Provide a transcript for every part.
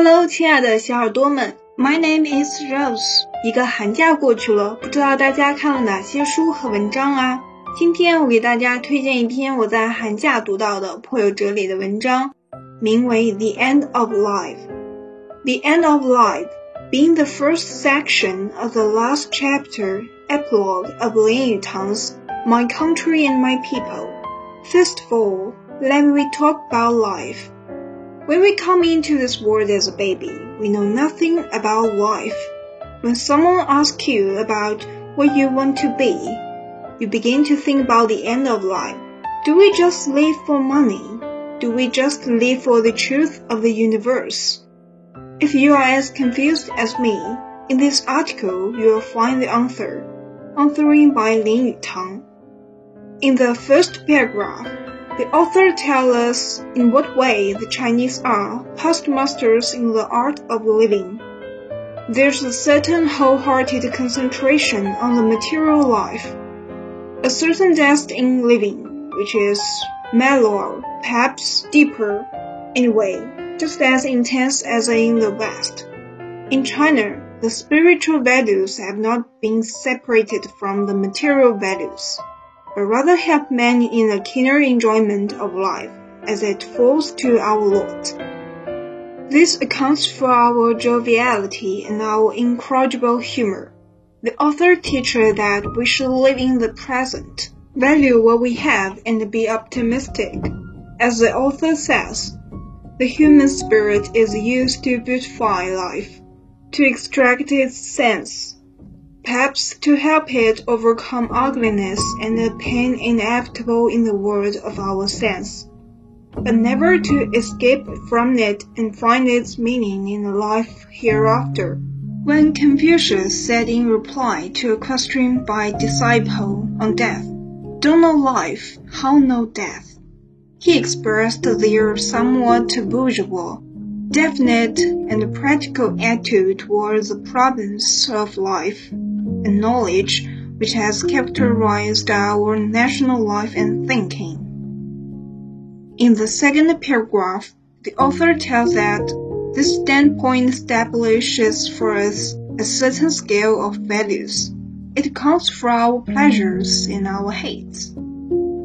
Hello，亲爱的小耳朵们，My name is Rose。一个寒假过去了，不知道大家看了哪些书和文章啊？今天我给大家推荐一篇我在寒假读到的颇有哲理的文章，名为《The End of Life》。The End of Life, being the first section of the last chapter, epilogue of Lin Yutang's My Country and My People. First of all, let me talk about life. When we come into this world as a baby, we know nothing about life. When someone asks you about what you want to be, you begin to think about the end of life. Do we just live for money? Do we just live for the truth of the universe? If you are as confused as me, in this article you will find the answer, authoring by Lin Yutang. In the first paragraph, the author tells us in what way the Chinese are past masters in the art of living. There's a certain wholehearted concentration on the material life, a certain zest in living, which is mellower, perhaps deeper, anyway, just as intense as in the West. In China, the spiritual values have not been separated from the material values but rather help men in the keener enjoyment of life as it falls to our lot. This accounts for our joviality and our incorrigible humor. The author teaches that we should live in the present, value what we have, and be optimistic. As the author says, the human spirit is used to beautify life, to extract its sense perhaps to help it overcome ugliness and the pain inevitable in the world of our sense, but never to escape from it and find its meaning in the life hereafter. When Confucius said in reply to a question by a disciple on death, Don't know life, how know death? He expressed their somewhat bourgeois, definite and practical attitude towards the problems of life and knowledge which has characterized our national life and thinking. In the second paragraph, the author tells that this standpoint establishes for us a certain scale of values. It counts for our pleasures and our hates.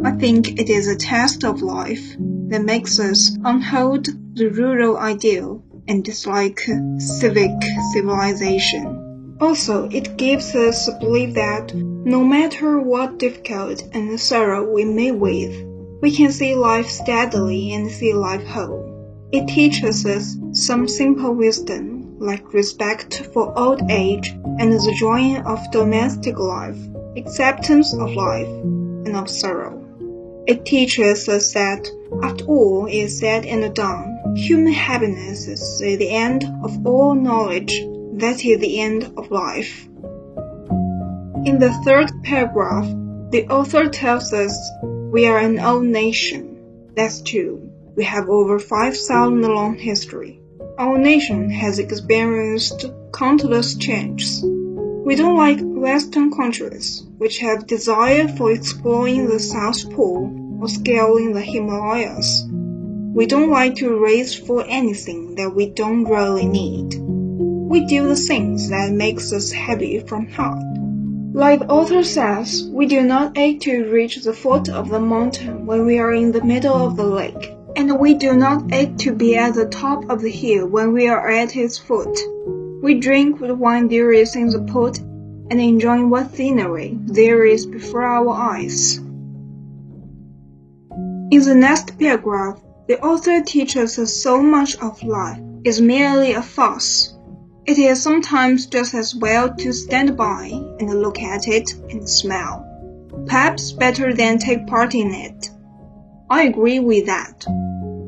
I think it is a test of life that makes us unhold the rural ideal and dislike civic civilization. Also, it gives us a belief that no matter what difficult and sorrow we may with, we can see life steadily and see life whole. It teaches us some simple wisdom, like respect for old age and the joy of domestic life, acceptance of life, and of sorrow. It teaches us that, after all is said and done, human happiness is the end of all knowledge that is the end of life. In the third paragraph, the author tells us we are an old nation. That's true. We have over 5,000 long history. Our nation has experienced countless changes. We don't like Western countries, which have desire for exploring the South Pole or scaling the Himalayas. We don't like to race for anything that we don't really need. We do the things that makes us happy from heart. Like the author says, we do not ache to reach the foot of the mountain when we are in the middle of the lake, and we do not ache to be at the top of the hill when we are at its foot. We drink the wine there is in the pot and enjoy what scenery there is before our eyes. In the next paragraph, the author teaches us so much of life is merely a farce it is sometimes just as well to stand by and look at it and smile. Perhaps better than take part in it. I agree with that.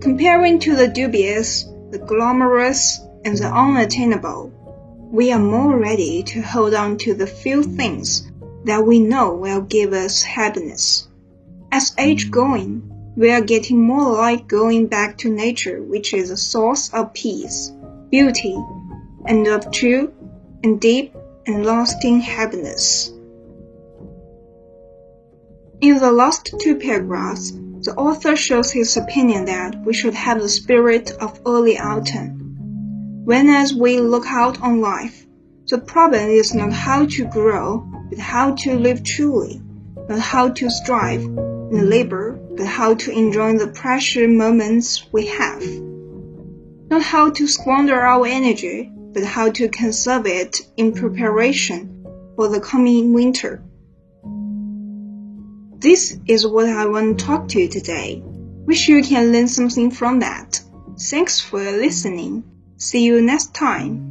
Comparing to the dubious, the glamorous, and the unattainable, we are more ready to hold on to the few things that we know will give us happiness. As age going, we are getting more like going back to nature, which is a source of peace, beauty, and of true and deep and lasting happiness. In the last two paragraphs, the author shows his opinion that we should have the spirit of early autumn. When as we look out on life, the problem is not how to grow, but how to live truly, not how to strive and labor, but how to enjoy the precious moments we have. Not how to squander our energy, but how to conserve it in preparation for the coming winter. This is what I want to talk to you today. Wish you can learn something from that. Thanks for listening. See you next time.